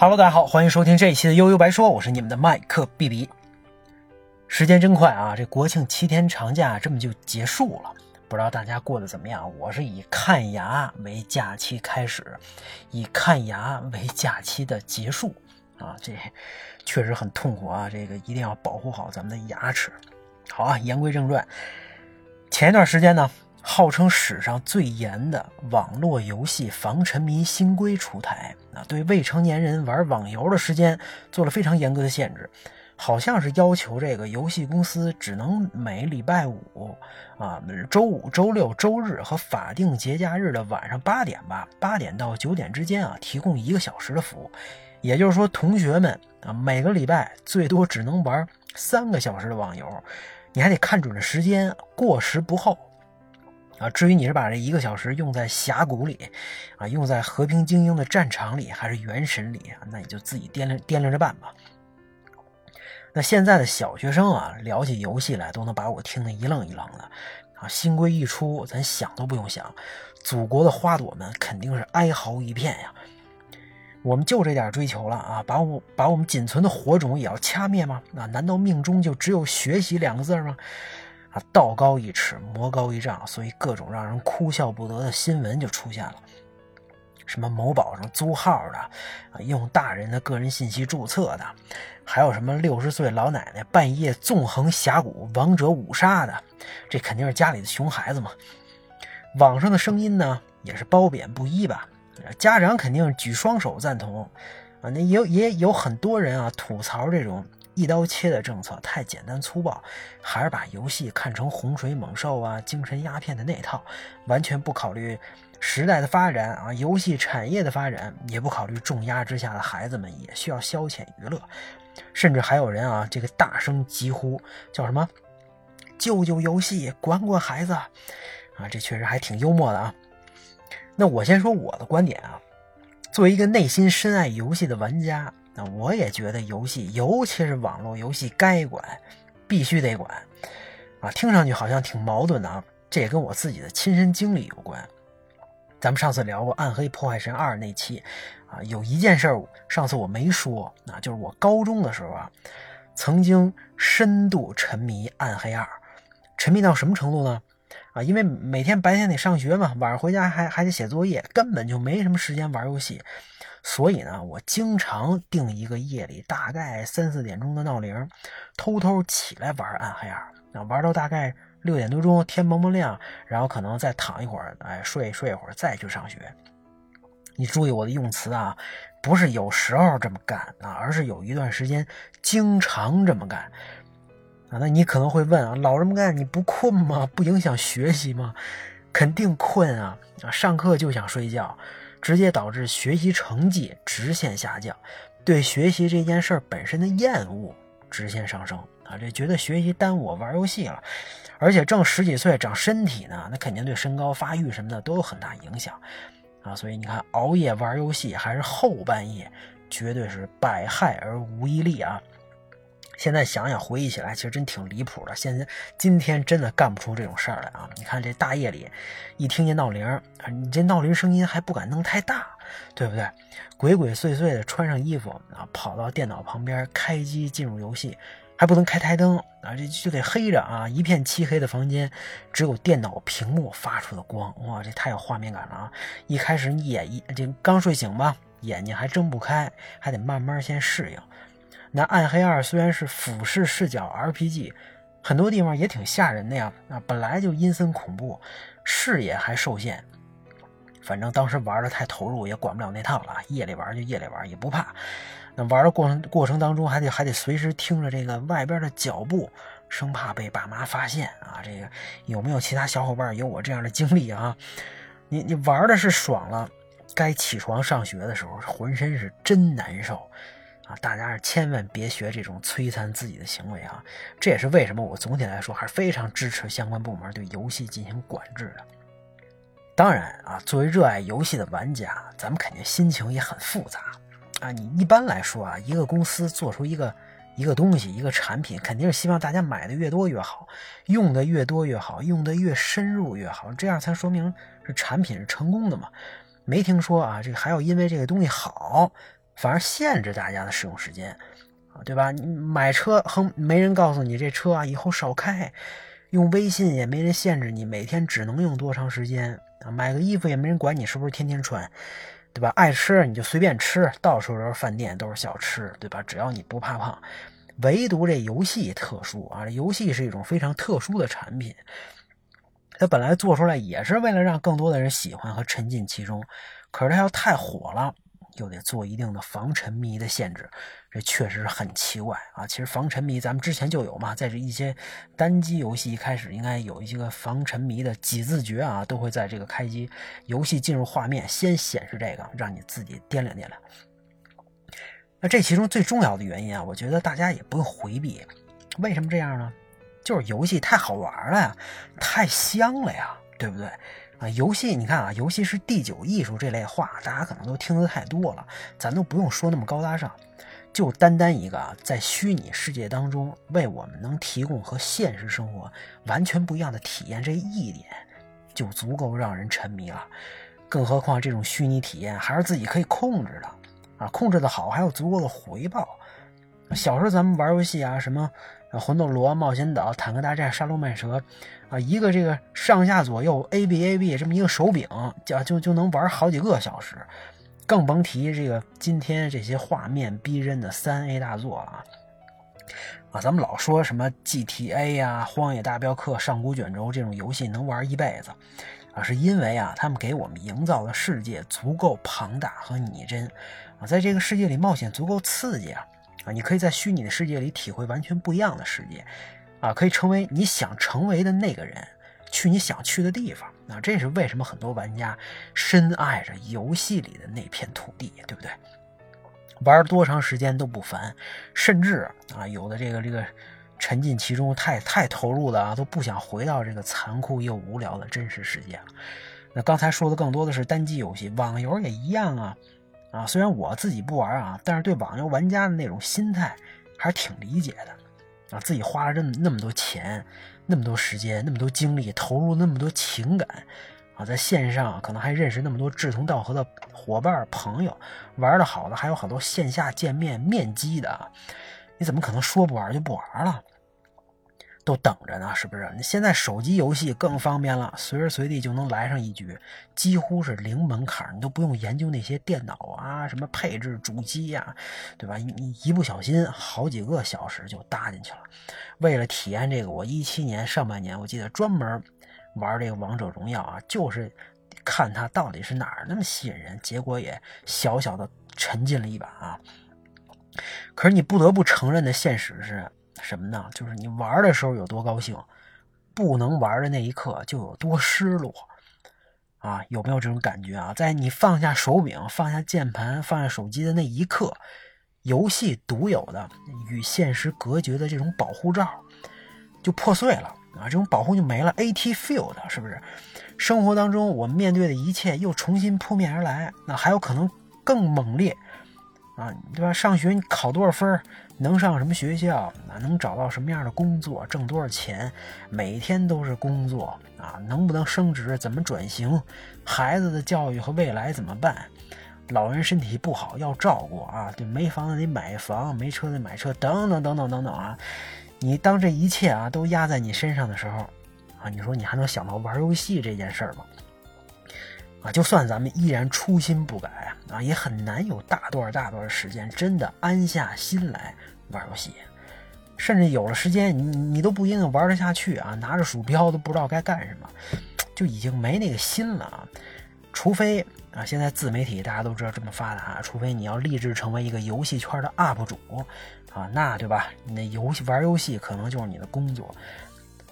Hello，大家好，欢迎收听这一期的悠悠白说，我是你们的麦克 B B。时间真快啊，这国庆七天长假这么就结束了，不知道大家过得怎么样？我是以看牙为假期开始，以看牙为假期的结束啊，这确实很痛苦啊，这个一定要保护好咱们的牙齿。好啊，言归正传，前一段时间呢。号称史上最严的网络游戏防沉迷新规出台啊，对未成年人玩网游的时间做了非常严格的限制，好像是要求这个游戏公司只能每礼拜五啊、周五、周六、周日和法定节假日的晚上八点吧，八点到九点之间啊，提供一个小时的服务。也就是说，同学们啊，每个礼拜最多只能玩三个小时的网游，你还得看准了时间，过时不候。啊，至于你是把这一个小时用在峡谷里，啊，用在和平精英的战场里，还是原神里啊，那你就自己掂量掂量着办吧。那现在的小学生啊，聊起游戏来都能把我听得一愣一愣的。啊，新规一出，咱想都不用想，祖国的花朵们肯定是哀嚎一片呀。我们就这点追求了啊，把我把我们仅存的火种也要掐灭吗？啊，难道命中就只有学习两个字吗？啊，道高一尺，魔高一丈，所以各种让人哭笑不得的新闻就出现了。什么某宝上租号的，用大人的个人信息注册的，还有什么六十岁老奶奶半夜纵横峡谷王者五杀的，这肯定是家里的熊孩子嘛。网上的声音呢，也是褒贬不一吧。家长肯定举双手赞同，啊，那也有也有很多人啊吐槽这种。一刀切的政策太简单粗暴，还是把游戏看成洪水猛兽啊、精神鸦片的那套，完全不考虑时代的发展啊、游戏产业的发展，也不考虑重压之下的孩子们也需要消遣娱乐，甚至还有人啊，这个大声疾呼叫什么“救救游戏，管管孩子”，啊，这确实还挺幽默的啊。那我先说我的观点啊，作为一个内心深爱游戏的玩家。那我也觉得游戏，尤其是网络游戏，该管，必须得管，啊，听上去好像挺矛盾的啊。这也跟我自己的亲身经历有关。咱们上次聊过《暗黑破坏神二》那期，啊，有一件事儿，上次我没说，那就是我高中的时候啊，曾经深度沉迷《暗黑二》，沉迷到什么程度呢？啊，因为每天白天得上学嘛，晚上回家还还得写作业，根本就没什么时间玩游戏。所以呢，我经常定一个夜里大概三四点钟的闹铃，偷偷起来玩暗黑二，啊，玩到大概六点多钟，天蒙蒙亮，然后可能再躺一会儿，哎，睡睡一会儿，再去上学。你注意我的用词啊，不是有时候这么干啊，而是有一段时间经常这么干。啊，那你可能会问啊，老这么干你不困吗？不影响学习吗？肯定困啊，啊，上课就想睡觉。直接导致学习成绩直线下降，对学习这件事本身的厌恶直线上升啊！这觉得学习耽误我玩游戏了，而且正十几岁长身体呢，那肯定对身高发育什么的都有很大影响啊！所以你看，熬夜玩游戏还是后半夜，绝对是百害而无一利啊！现在想想回忆起来，其实真挺离谱的。现在今天真的干不出这种事儿来啊！你看这大夜里，一听见闹铃，你这闹铃声音还不敢弄太大，对不对？鬼鬼祟祟的穿上衣服啊，跑到电脑旁边开机进入游戏，还不能开台灯啊，这就得黑着啊！一片漆黑的房间，只有电脑屏幕发出的光，哇，这太有画面感了啊！一开始你眼一这刚睡醒吧，眼睛还睁不开，还得慢慢先适应。那《暗黑二》虽然是俯视视角 RPG，很多地方也挺吓人的呀。啊，本来就阴森恐怖，视野还受限。反正当时玩的太投入，也管不了那套了。夜里玩就夜里玩，也不怕。那玩的过程过程当中，还得还得随时听着这个外边的脚步，生怕被爸妈发现啊。这个有没有其他小伙伴有我这样的经历啊？你你玩的是爽了，该起床上学的时候，浑身是真难受。啊，大家是千万别学这种摧残自己的行为啊！这也是为什么我总体来说还是非常支持相关部门对游戏进行管制的。当然啊，作为热爱游戏的玩家，咱们肯定心情也很复杂啊。你一般来说啊，一个公司做出一个一个东西、一个产品，肯定是希望大家买的越多越好，用的越多越好，用的越深入越好，这样才说明是产品是成功的嘛。没听说啊，这个还要因为这个东西好。反而限制大家的使用时间啊，对吧？买车哼，没人告诉你这车啊以后少开；用微信也没人限制你每天只能用多长时间啊。买个衣服也没人管你是不是天天穿，对吧？爱吃你就随便吃，到处都是饭店，都是小吃，对吧？只要你不怕胖。唯独这游戏特殊啊，这游戏是一种非常特殊的产品。它本来做出来也是为了让更多的人喜欢和沉浸其中，可是它要太火了，又得做一定的防沉迷的限制，这确实很奇怪啊。其实防沉迷咱们之前就有嘛，在这一些单机游戏一开始应该有一些个防沉迷的几字诀啊，都会在这个开机游戏进入画面先显示这个，让你自己掂量掂量。那这其中最重要的原因啊，我觉得大家也不用回避。为什么这样呢？就是游戏太好玩了呀，太香了呀，对不对？啊，游戏你看啊，游戏是第九艺术这类话，大家可能都听得太多了，咱都不用说那么高大上，就单单一个啊在虚拟世界当中为我们能提供和现实生活完全不一样的体验这一点，就足够让人沉迷了。更何况这种虚拟体验还是自己可以控制的。啊，控制的好，还有足够的回报。小时候咱们玩游戏啊，什么魂斗罗、冒险岛、坦克大战、沙罗曼蛇，啊，一个这个上下左右 A B A B 这么一个手柄，就就就能玩好几个小时，更甭提这个今天这些画面逼真的三 A 大作了啊！啊，咱们老说什么 G T A 呀、荒野大镖客、上古卷轴这种游戏能玩一辈子，啊，是因为啊，他们给我们营造的世界足够庞大和拟真。啊，在这个世界里冒险足够刺激啊！啊，你可以在虚拟的世界里体会完全不一样的世界，啊，可以成为你想成为的那个人，去你想去的地方。啊，这是为什么很多玩家深爱着游戏里的那片土地，对不对？玩多长时间都不烦，甚至啊，有的这个这个沉浸其中太太投入的啊，都不想回到这个残酷又无聊的真实世界了。那刚才说的更多的是单机游戏，网游也一样啊。啊，虽然我自己不玩啊，但是对网游玩家的那种心态还是挺理解的。啊，自己花了这么那么多钱、那么多时间、那么多精力，投入那么多情感，啊，在线上可能还认识那么多志同道合的伙伴朋友，玩的好的还有好多线下见面面基的，你怎么可能说不玩就不玩了？都等着呢，是不是？现在手机游戏更方便了，随时随地就能来上一局，几乎是零门槛，你都不用研究那些电脑啊、什么配置、主机呀，对吧？你一不小心，好几个小时就搭进去了。为了体验这个，我一七年上半年，我记得专门玩这个王者荣耀啊，就是看它到底是哪儿那么吸引人，结果也小小的沉浸了一把啊。可是你不得不承认的现实是。什么呢？就是你玩的时候有多高兴，不能玩的那一刻就有多失落，啊，有没有这种感觉啊？在你放下手柄、放下键盘、放下手机的那一刻，游戏独有的与现实隔绝的这种保护罩就破碎了啊，这种保护就没了。AT field 是不是？生活当中我们面对的一切又重新扑面而来，那还有可能更猛烈。啊，对吧？上学你考多少分能上什么学校？啊，能找到什么样的工作？挣多少钱？每天都是工作啊！能不能升职？怎么转型？孩子的教育和未来怎么办？老人身体不好要照顾啊！对，没房子得买房，没车得买车，等等等等等等啊！你当这一切啊都压在你身上的时候，啊，你说你还能想到玩游戏这件事儿吗？啊，就算咱们依然初心不改啊，也很难有大段大段的时间真的安下心来玩游戏。甚至有了时间，你你都不一定玩得下去啊，拿着鼠标都不知道该干什么，就已经没那个心了啊。除非啊，现在自媒体大家都知道这么发达，除非你要立志成为一个游戏圈的 UP 主啊，那对吧？你那游戏玩游戏可能就是你的工作。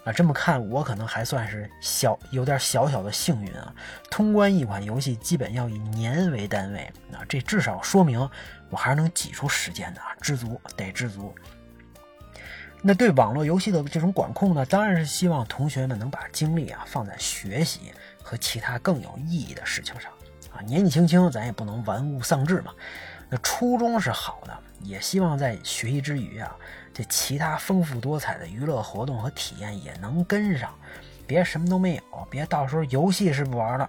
啊，这么看我可能还算是小有点小小的幸运啊！通关一款游戏基本要以年为单位啊，这至少说明我还是能挤出时间的啊，知足得知足。那对网络游戏的这种管控呢，当然是希望同学们能把精力啊放在学习和其他更有意义的事情上啊。年纪轻轻，咱也不能玩物丧志嘛。那初衷是好的，也希望在学习之余啊。这其他丰富多彩的娱乐活动和体验也能跟上，别什么都没有，别到时候游戏是不玩了，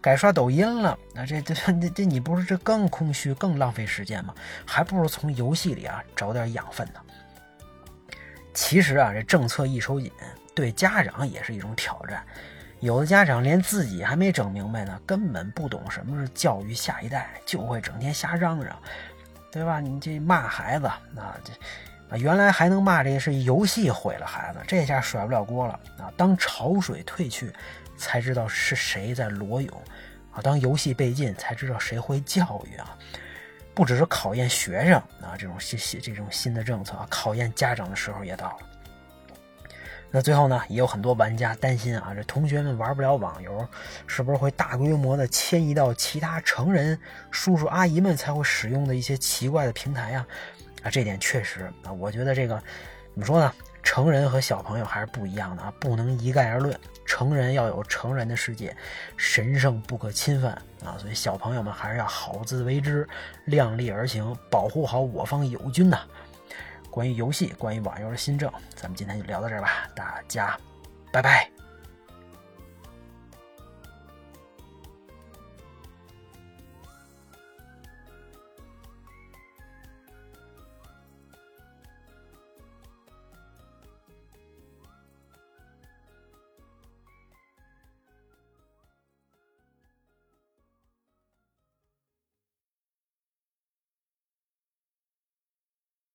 改刷抖音了，那这这这这你不是这更空虚、更浪费时间吗？还不如从游戏里啊找点养分呢。其实啊，这政策一收紧，对家长也是一种挑战。有的家长连自己还没整明白呢，根本不懂什么是教育下一代，就会整天瞎嚷嚷，对吧？你这骂孩子，啊这啊原来还能骂这是游戏毁了孩子，这下甩不了锅了啊！当潮水退去，才知道是谁在裸泳啊！当游戏被禁，才知道谁会教育啊！不只是考验学生啊，这种新新这种新的政策，考验家长的时候也到了。那最后呢，也有很多玩家担心啊，这同学们玩不了网游，是不是会大规模的迁移到其他成人叔叔阿姨们才会使用的一些奇怪的平台呀？啊，啊这点确实啊，我觉得这个怎么说呢？成人和小朋友还是不一样的啊，不能一概而论。成人要有成人的世界，神圣不可侵犯啊，所以小朋友们还是要好自为之，量力而行，保护好我方友军呐。关于游戏，关于网游的新政，咱们今天就聊到这儿吧，大家拜拜。